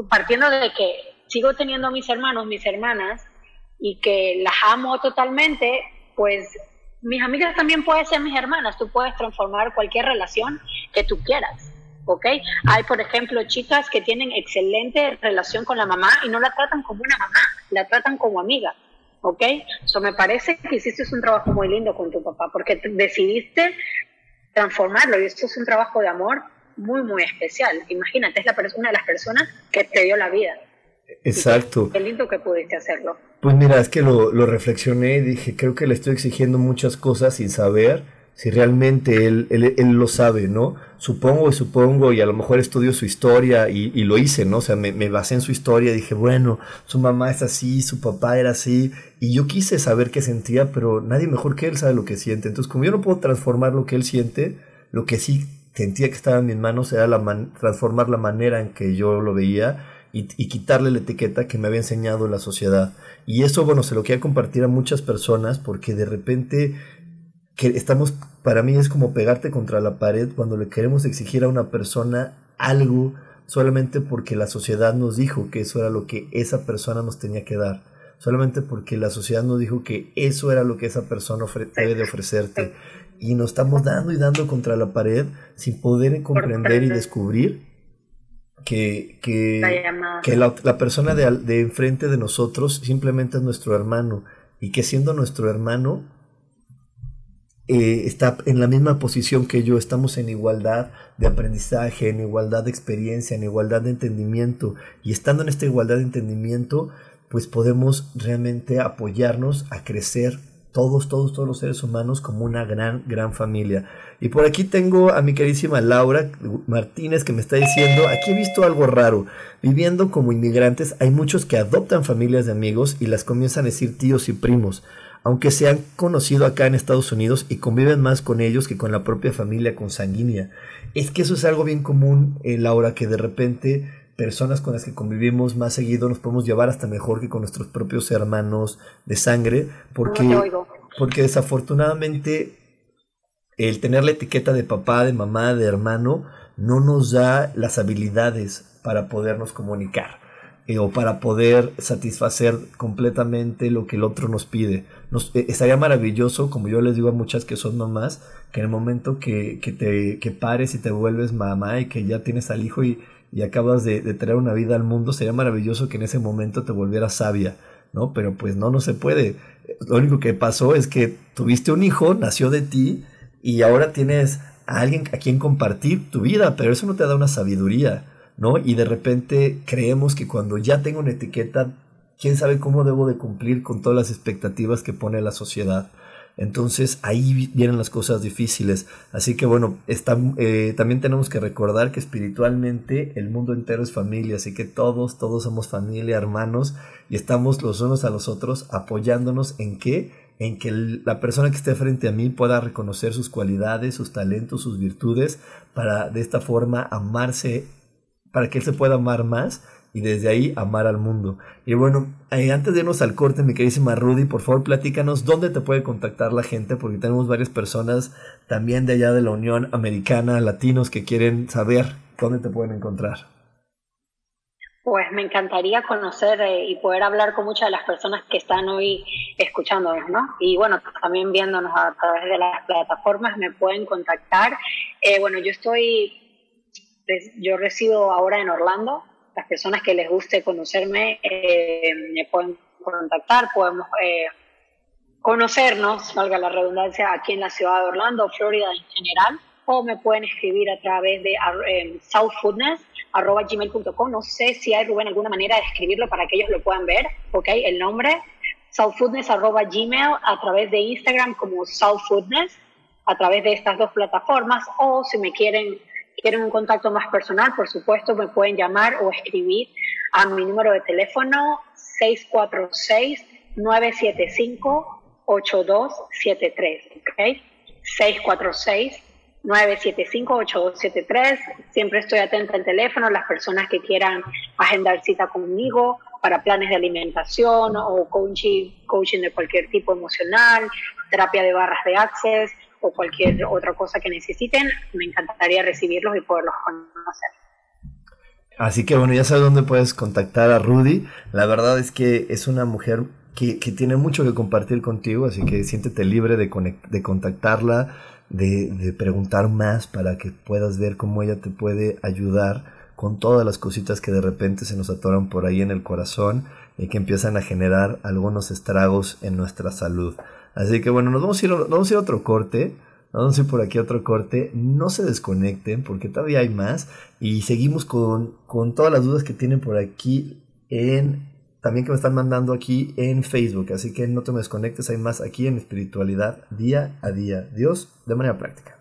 Speaker 3: partiendo de que sigo teniendo a mis hermanos, mis hermanas, y que las amo totalmente, pues mis amigas también pueden ser mis hermanas. Tú puedes transformar cualquier relación que tú quieras. ¿Ok? Hay, por ejemplo, chicas que tienen excelente relación con la mamá y no la tratan como una mamá, la tratan como amiga. ¿ok? Eso me parece que hiciste un trabajo muy lindo con tu papá, porque decidiste transformarlo y esto es un trabajo de amor muy, muy especial. Imagínate, es la una de las personas que te dio la vida.
Speaker 1: Exacto.
Speaker 3: Qué lindo que pudiste hacerlo.
Speaker 1: Pues mira, es que lo, lo reflexioné y dije, creo que le estoy exigiendo muchas cosas sin saber si realmente él, él, él, lo sabe, ¿no? Supongo y supongo, y a lo mejor estudio su historia y, y lo hice, ¿no? O sea, me, me, basé en su historia y dije, bueno, su mamá es así, su papá era así, y yo quise saber qué sentía, pero nadie mejor que él sabe lo que siente. Entonces, como yo no puedo transformar lo que él siente, lo que sí sentía que estaba en mis manos era la transformar la manera en que yo lo veía y, y, quitarle la etiqueta que me había enseñado la sociedad. Y eso, bueno, se lo quería compartir a muchas personas porque de repente que estamos, para mí es como pegarte contra la pared cuando le queremos exigir a una persona algo solamente porque la sociedad nos dijo que eso era lo que esa persona nos tenía que dar. Solamente porque la sociedad nos dijo que eso era lo que esa persona debe de ofrecerte. Y nos estamos dando y dando contra la pared sin poder comprender y descubrir que, que, que la, la, persona de, de enfrente de nosotros simplemente es nuestro hermano. Y que siendo nuestro hermano, eh, está en la misma posición que yo, estamos en igualdad de aprendizaje, en igualdad de experiencia, en igualdad de entendimiento. Y estando en esta igualdad de entendimiento, pues podemos realmente apoyarnos a crecer todos, todos, todos los seres humanos como una gran, gran familia. Y por aquí tengo a mi queridísima Laura Martínez que me está diciendo, aquí he visto algo raro. Viviendo como inmigrantes hay muchos que adoptan familias de amigos y las comienzan a decir tíos y primos. Aunque se han conocido acá en Estados Unidos y conviven más con ellos que con la propia familia consanguínea. Es que eso es algo bien común, eh, Laura, que de repente personas con las que convivimos más seguido nos podemos llevar hasta mejor que con nuestros propios hermanos de sangre, porque, porque desafortunadamente el tener la etiqueta de papá, de mamá, de hermano, no nos da las habilidades para podernos comunicar eh, o para poder satisfacer completamente lo que el otro nos pide. Eh, estaría maravilloso, como yo les digo a muchas que son mamás, que en el momento que, que te que pares y te vuelves mamá y que ya tienes al hijo y, y acabas de, de, traer una vida al mundo, sería maravilloso que en ese momento te volvieras sabia, ¿no? Pero pues no, no se puede. Lo único que pasó es que tuviste un hijo, nació de ti y ahora tienes a alguien a quien compartir tu vida, pero eso no te da una sabiduría, ¿no? Y de repente creemos que cuando ya tengo una etiqueta, quién sabe cómo debo de cumplir con todas las expectativas que pone la sociedad. Entonces ahí vienen las cosas difíciles. Así que bueno, está, eh, también tenemos que recordar que espiritualmente el mundo entero es familia, así que todos, todos somos familia, hermanos, y estamos los unos a los otros apoyándonos en qué? En que la persona que esté frente a mí pueda reconocer sus cualidades, sus talentos, sus virtudes, para de esta forma amarse, para que él se pueda amar más y desde ahí amar al mundo. Y bueno, eh, antes de irnos al corte, mi queridísima Rudy, por favor platícanos dónde te puede contactar la gente, porque tenemos varias personas también de allá de la Unión Americana, latinos, que quieren saber dónde te pueden encontrar.
Speaker 3: Pues me encantaría conocer eh, y poder hablar con muchas de las personas que están hoy escuchándonos, ¿no? Y bueno, también viéndonos a través de las plataformas me pueden contactar. Eh, bueno, yo estoy, yo resido ahora en Orlando, las personas que les guste conocerme eh, me pueden contactar, podemos eh, conocernos, valga la redundancia, aquí en la ciudad de Orlando, Florida en general, o me pueden escribir a través de eh, southfoodness.gmail.com. No sé si hay, Rubén, alguna manera de escribirlo para que ellos lo puedan ver, ¿ok? El nombre, southfoodness.gmail, a través de Instagram como southfoodness, a través de estas dos plataformas, o si me quieren quieren un contacto más personal, por supuesto, me pueden llamar o escribir a mi número de teléfono 646-975-8273. ¿ok? 646-975-8273. Siempre estoy atenta al teléfono. Las personas que quieran agendar cita conmigo para planes de alimentación o coaching, coaching de cualquier tipo emocional, terapia de barras de access o cualquier otra cosa que necesiten, me encantaría recibirlos y poderlos conocer.
Speaker 1: Así que bueno, ya sabes dónde puedes contactar a Rudy. La verdad es que es una mujer que, que tiene mucho que compartir contigo, así que siéntete libre de, de contactarla, de, de preguntar más para que puedas ver cómo ella te puede ayudar con todas las cositas que de repente se nos atoran por ahí en el corazón y que empiezan a generar algunos estragos en nuestra salud. Así que bueno, nos vamos a ir, vamos a, ir a otro corte. Vamos a ir por aquí a otro corte. No se desconecten porque todavía hay más. Y seguimos con, con todas las dudas que tienen por aquí en... También que me están mandando aquí en Facebook. Así que no te me desconectes. Hay más aquí en espiritualidad día a día. Dios de manera práctica.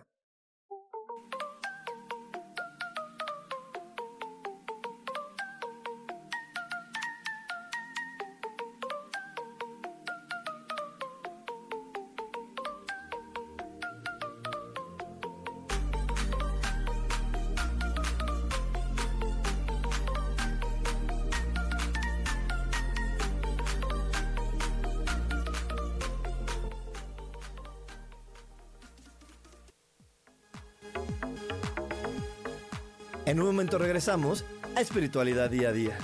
Speaker 1: A Espiritualidad Día a Día.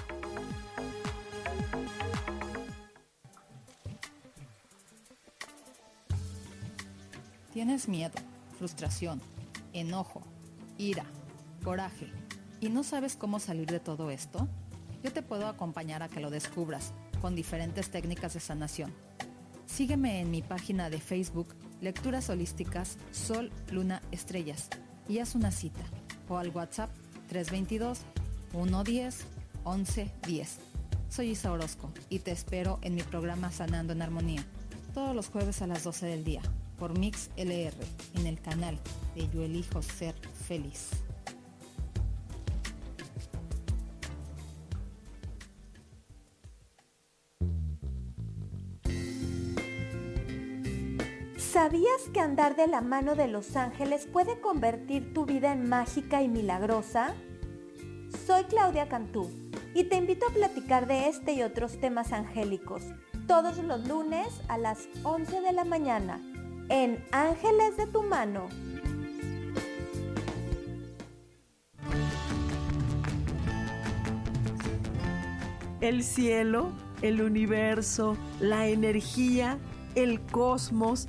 Speaker 8: ¿Tienes miedo, frustración, enojo, ira, coraje y no sabes cómo salir de todo esto? Yo te puedo acompañar a que lo descubras con diferentes técnicas de sanación. Sígueme en mi página de Facebook Lecturas Holísticas Sol, Luna, Estrellas y haz una cita o al WhatsApp 322-110-1110. Soy Isa Orozco y te espero en mi programa Sanando en Armonía, todos los jueves a las 12 del día, por Mix LR, en el canal de Yo Elijo Ser Feliz.
Speaker 9: ¿Sabías que andar de la mano de los ángeles puede convertir tu vida en mágica y milagrosa? Soy Claudia Cantú y te invito a platicar de este y otros temas angélicos todos los lunes a las 11 de la mañana en Ángeles de tu mano.
Speaker 4: El cielo, el universo, la energía, el cosmos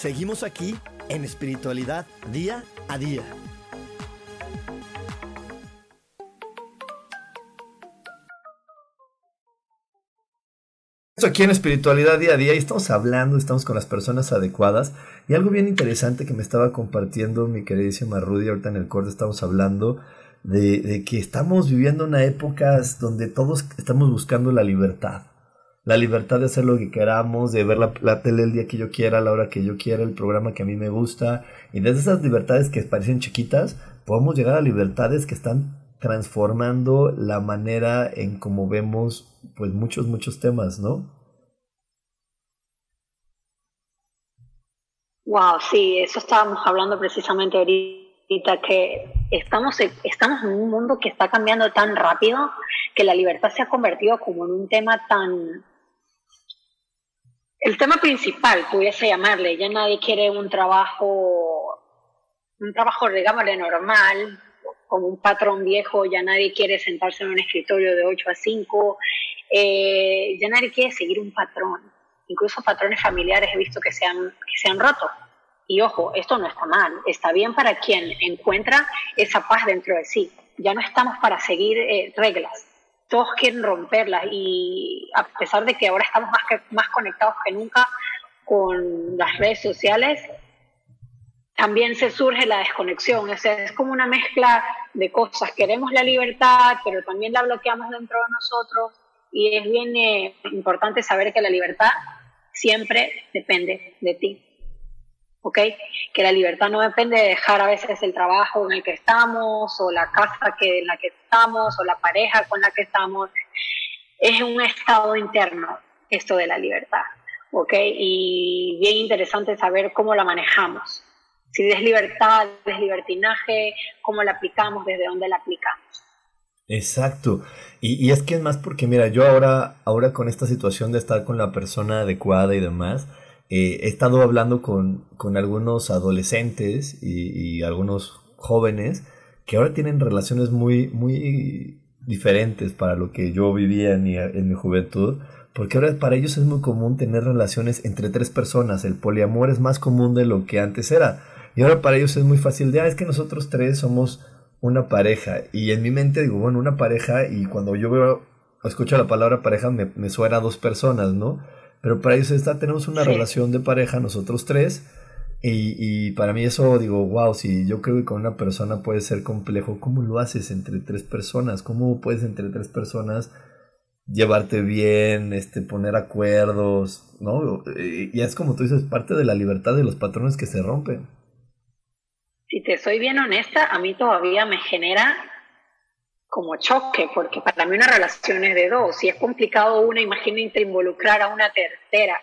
Speaker 1: Seguimos aquí en espiritualidad día a día. Aquí en espiritualidad día a día y estamos hablando, estamos con las personas adecuadas y algo bien interesante que me estaba compartiendo mi queridísima Rudy ahorita en el corte estamos hablando de, de que estamos viviendo una época donde todos estamos buscando la libertad la libertad de hacer lo que queramos, de ver la, tele el día que yo quiera, la hora que yo quiera, el programa que a mí me gusta. Y desde esas libertades que parecen chiquitas, podemos llegar a libertades que están transformando la manera en cómo vemos pues muchos, muchos temas, ¿no?
Speaker 3: Wow, sí, eso estábamos hablando precisamente ahorita, que estamos, estamos en un mundo que está cambiando tan rápido que la libertad se ha convertido como en un tema tan, el tema principal, pudiese llamarle, ya nadie quiere un trabajo, un trabajo, digámosle, normal, como un patrón viejo, ya nadie quiere sentarse en un escritorio de 8 a 5, eh, ya nadie quiere seguir un patrón. Incluso patrones familiares he visto que se han, que se han roto. Y ojo, esto no está mal, está bien para quien encuentra esa paz dentro de sí. Ya no estamos para seguir eh, reglas, todos quieren romperla y a pesar de que ahora estamos más, que, más conectados que nunca con las redes sociales, también se surge la desconexión, o sea, es como una mezcla de cosas, queremos la libertad, pero también la bloqueamos dentro de nosotros y es bien eh, importante saber que la libertad siempre depende de ti. ¿Ok? Que la libertad no depende de dejar a veces el trabajo en el que estamos, o la casa que, en la que estamos, o la pareja con la que estamos. Es un estado interno esto de la libertad, ¿ok? Y bien interesante saber cómo la manejamos. Si es libertad, es libertinaje, cómo la aplicamos, desde dónde la aplicamos.
Speaker 1: Exacto. Y, y, es que es más porque, mira, yo ahora, ahora con esta situación de estar con la persona adecuada y demás, eh, he estado hablando con, con algunos adolescentes y, algunos jóvenes que ahora tienen relaciones muy, muy diferentes para lo que yo vivía en mi, en mi juventud, porque ahora para ellos es muy común tener relaciones entre tres personas, el poliamor es más común de lo que antes era, y ahora para ellos es muy fácil de, ah, es que nosotros tres somos una pareja, y en mi mente digo, bueno, una pareja, y cuando yo veo, escucho la palabra pareja, me, me suena a dos personas, ¿no? Pero para ellos está, tenemos una relación de pareja nosotros tres. Y, y, para mí eso digo, wow, si yo creo que con una persona puede ser complejo, ¿cómo lo haces entre tres personas? ¿Cómo puedes entre tres personas llevarte bien, este, poner acuerdos, ¿no? Y es como tú dices, parte de la libertad de los patrones que se rompen.
Speaker 3: Si te soy bien honesta, a mí todavía me genera como choque, porque para mí una relación es de dos. Si es complicado una, imagínate involucrar a una tercera.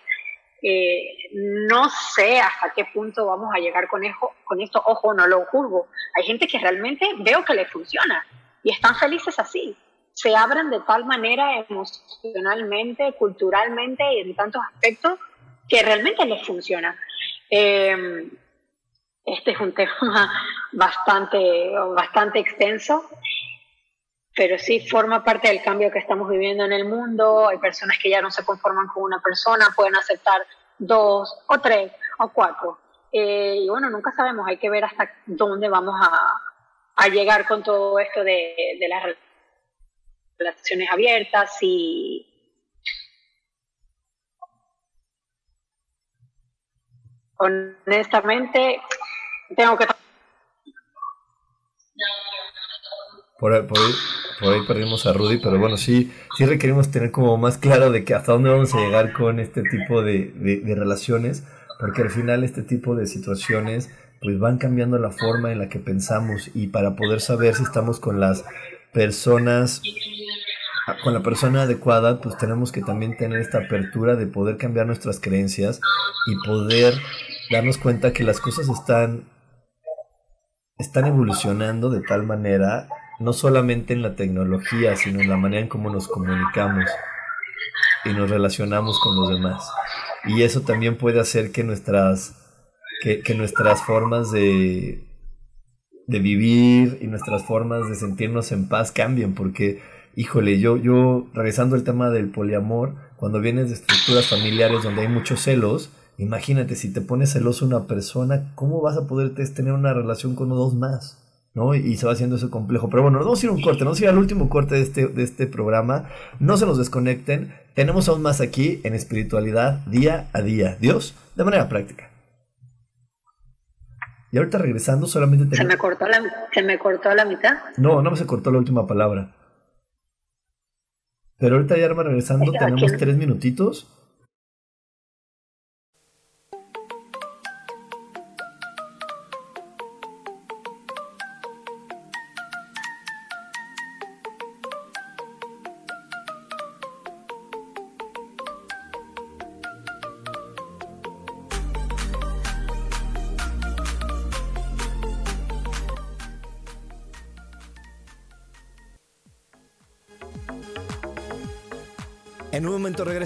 Speaker 3: Eh, no sé hasta qué punto vamos a llegar con, eso, con esto. Ojo, no lo juzgo. Hay gente que realmente veo que le funciona y están felices así. Se abren de tal manera emocionalmente, culturalmente y en tantos aspectos que realmente les funciona. Em, este es un tema bastante, bastante extenso, pero sí forma parte del cambio que estamos viviendo en el mundo. Hay personas que ya no se conforman con una persona, pueden aceptar dos o tres o cuatro. Eh, y bueno, nunca sabemos, hay que ver hasta dónde vamos a, a llegar con todo esto de, de las relaciones abiertas y honestamente tengo que
Speaker 1: por, ahí, por, ahí, perdimos a Rudy, pero bueno, sí, sí requerimos tener como más claro de que hasta dónde vamos a llegar con este tipo de, de, relaciones, porque al final este tipo de situaciones pues van cambiando la forma en la que pensamos y para poder saber si estamos con las personas con la persona adecuada, pues tenemos que también tener esta apertura de poder cambiar nuestras creencias y poder darnos cuenta que las cosas están están evolucionando de tal manera no solamente en la tecnología, sino en la manera en cómo nos comunicamos y nos relacionamos con los demás. Y eso también puede hacer que nuestras, que, nuestras formas de, de vivir y nuestras formas de sentirnos en paz cambien, porque, híjole, yo, yo, regresando al tema del poliamor, cuando vienes de estructuras familiares donde hay muchos celos, imagínate, si te pones celoso una persona, ¿cómo vas a poder tener una relación con dos más? ¿No? Y se va haciendo eso complejo. Pero bueno, nos vamos a ir a un corte, nos vamos a ir al último corte de este, de este programa. No se nos desconecten. Tenemos aún más aquí en espiritualidad día a día. Dios, de manera práctica. Y ahorita regresando, solamente
Speaker 3: ¿Se, me cortó la, ¿Se me cortó la mitad?
Speaker 1: No, no me se cortó la última palabra. Pero ahorita ya regresando, tenemos tres minutitos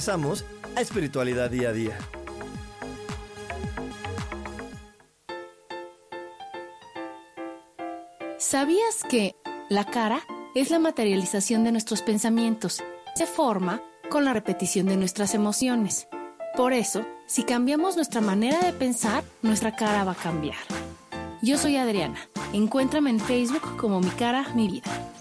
Speaker 1: regresamos a Espiritualidad Día a Día.
Speaker 6: ¿Sabías que la cara es la materialización de nuestros pensamientos? Se forma con la repetición de nuestras emociones. Por eso, si cambiamos nuestra manera de pensar, nuestra cara va a cambiar. Yo soy Adriana. Encuéntrame en Facebook como Mi Cara, Mi Vida.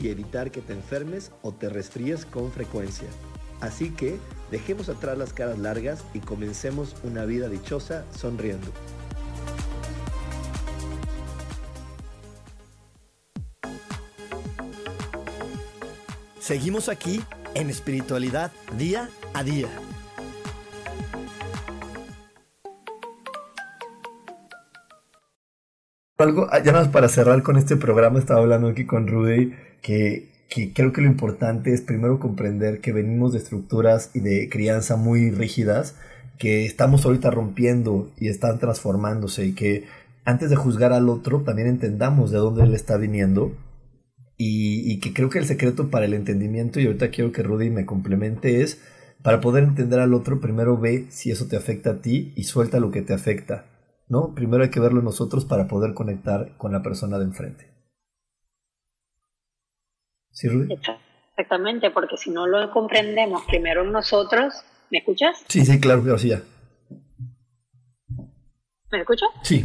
Speaker 1: y evitar que te enfermes o te resfríes con frecuencia. Así que dejemos atrás las caras largas y comencemos una vida dichosa sonriendo. Seguimos aquí en espiritualidad día a día. Algo, ah, ya más para cerrar con este programa, estaba hablando aquí con Rudy que, creo que lo importante es primero comprender que venimos de estructuras y de crianza muy rígidas que estamos ahorita rompiendo y están transformándose y que antes de juzgar al otro también entendamos de dónde él está viniendo. Y, y, que creo que el secreto para el entendimiento y ahorita quiero que Rudy me complemente es para poder entender al otro primero ve si eso te afecta a ti y suelta lo que te afecta, ¿no? Primero hay que verlo nosotros para poder conectar con la persona de enfrente.
Speaker 3: Exactamente, porque si no lo comprendemos primero nosotros, ¿me escuchas?
Speaker 1: Sí, sí, claro, claro, sí, ya.
Speaker 3: ¿Me escuchas?
Speaker 1: Sí.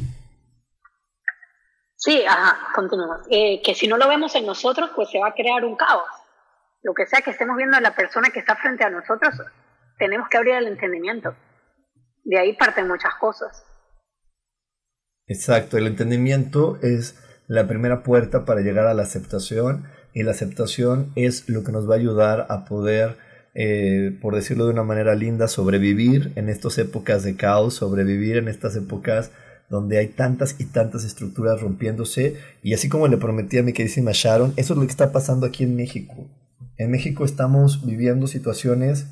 Speaker 3: Sí, ajá, continuamos. Eh, que si no lo vemos en nosotros, pues se va a crear un caos. Lo que sea que estemos viendo a la persona que está frente a nosotros, tenemos que abrir el entendimiento. De ahí parten muchas cosas.
Speaker 1: Exacto, el entendimiento es la primera puerta para llegar a la aceptación y la aceptación es lo que nos va a ayudar a poder, eh, por decirlo de una manera linda, sobrevivir en estas épocas de caos, sobrevivir en estas épocas donde hay tantas y tantas estructuras rompiéndose. Y así como le prometí a mi queridísima Sharon, eso es lo que está pasando aquí en México. En México estamos viviendo situaciones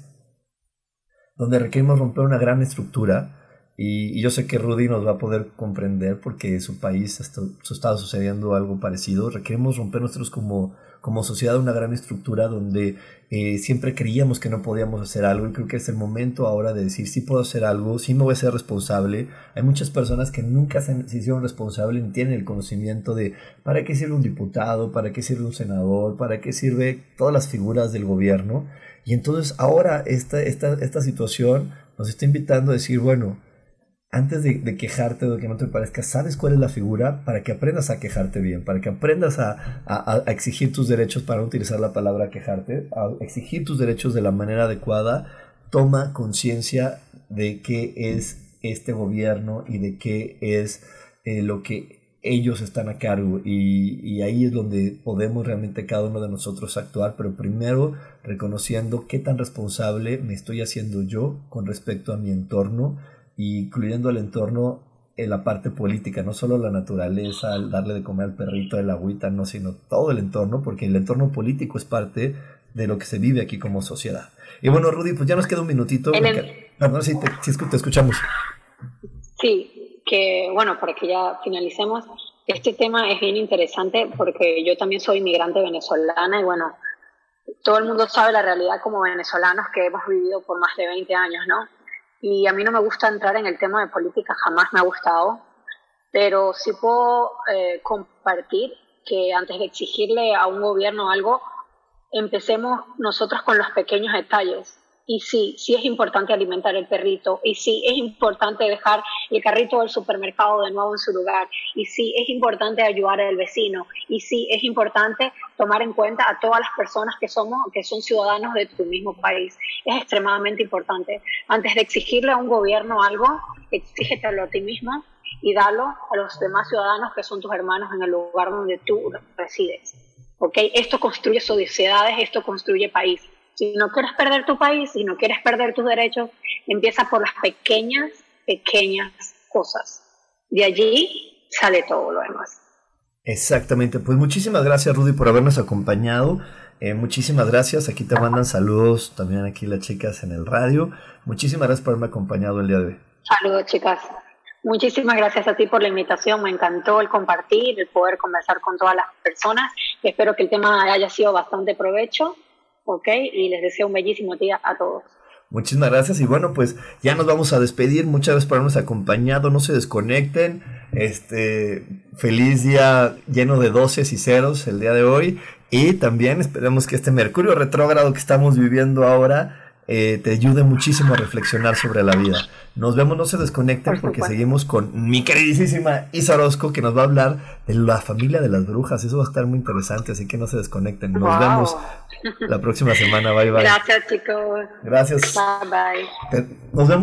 Speaker 1: donde requerimos romper una gran estructura. Y, yo sé que Rudy nos va a poder comprender porque su país está, está sucediendo algo parecido. Requerimos romper nosotros como como sociedad una gran estructura donde eh, siempre creíamos que no podíamos hacer algo y creo que es el momento ahora de decir sí puedo hacer algo, sí me voy a ser responsable. Hay muchas personas que nunca se, hicieron responsables ni tienen el conocimiento de para qué sirve un diputado, para qué sirve un senador, para qué sirve todas las figuras del gobierno. Y entonces ahora esta, esta, esta situación nos está invitando a decir, bueno, antes de, quejarte de que no te parezca, sabes cuál es la figura para que aprendas a quejarte bien, para que aprendas a, exigir tus derechos, para no utilizar la palabra quejarte, a exigir tus derechos de la manera adecuada, toma conciencia de qué es este gobierno y de qué es eh, lo que ellos están a cargo. Y, y, ahí es donde podemos realmente cada uno de nosotros actuar, pero primero reconociendo qué tan responsable me estoy haciendo yo con respecto a mi entorno incluyendo el entorno en la parte política, no solo la naturaleza, el darle de comer al perrito, el agüita, no, sino todo el entorno, porque el entorno político es parte de lo que se vive aquí como sociedad. Y bueno, Rudy, pues ya nos queda un minutito. Perdón, si te, te escuchamos.
Speaker 3: Sí, que bueno, para que ya finalicemos, este tema es bien interesante porque yo también soy inmigrante venezolana y bueno, todo el mundo sabe la realidad como venezolanos que hemos vivido por más de 20 años, ¿no? Y a mí no me gusta entrar en el tema de política, jamás me ha gustado, pero sí puedo eh, compartir que antes de exigirle a un gobierno algo, empecemos nosotros con los pequeños detalles. Y sí, sí es importante alimentar el perrito. Y sí, es importante dejar el carrito del supermercado de nuevo en su lugar. Y sí, es importante ayudar al vecino. Y sí, es importante tomar en cuenta a todas las personas que somos, que son ciudadanos de tu mismo país. Es extremadamente importante. Antes de exigirle a un gobierno algo, exígetelo a ti mismo y dalo a los demás ciudadanos que son tus hermanos en el lugar donde tú resides. ¿Ok? Esto construye sociedades, esto construye país. Si no quieres perder tu país, si no quieres perder tus derechos, empieza por las pequeñas, pequeñas cosas. De allí sale todo lo demás.
Speaker 1: Exactamente, pues muchísimas gracias Rudy por habernos acompañado. Eh, muchísimas gracias, aquí te mandan saludos también aquí las chicas en el radio. Muchísimas gracias por haberme acompañado el día de hoy.
Speaker 3: Saludos chicas. Muchísimas gracias a ti por la invitación, me encantó el compartir, el poder conversar con todas las personas. Espero que el tema haya sido bastante provecho ¿ok? Y les deseo un bellísimo día a todos.
Speaker 1: Muchísimas gracias y bueno, pues ya nos vamos a despedir. Muchas gracias por habernos acompañado. No se desconecten. Este feliz día lleno de doces y ceros el día de hoy. Y también esperemos que este Mercurio retrógrado que estamos viviendo ahora eh, te ayude muchísimo a reflexionar sobre la vida. Nos vemos, no se desconecten porque seguimos con mi queridísima Isa Orozco que nos va a hablar de la familia de las brujas. Eso va a estar muy interesante, así que no se desconecten. Nos vemos la próxima semana. Bye bye.
Speaker 3: Gracias, chicos.
Speaker 1: Gracias.
Speaker 3: Bye bye.
Speaker 1: Nos vemos.